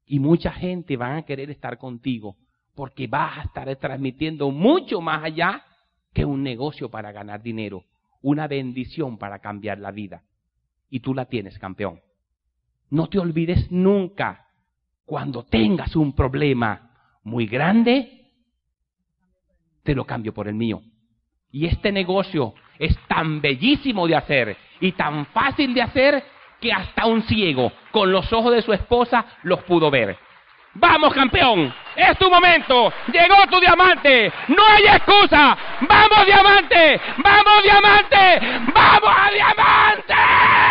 Y mucha gente va a querer estar contigo porque vas a estar transmitiendo mucho más allá que un negocio para ganar dinero, una bendición para cambiar la vida. Y tú la tienes, campeón. No te olvides nunca, cuando tengas un problema muy grande, te lo cambio por el mío. Y este negocio es tan bellísimo de hacer y tan fácil de hacer que hasta un ciego con los ojos de su esposa los pudo ver. Vamos campeón, es tu momento, llegó tu diamante, no hay excusa, vamos diamante, vamos diamante, vamos a diamante.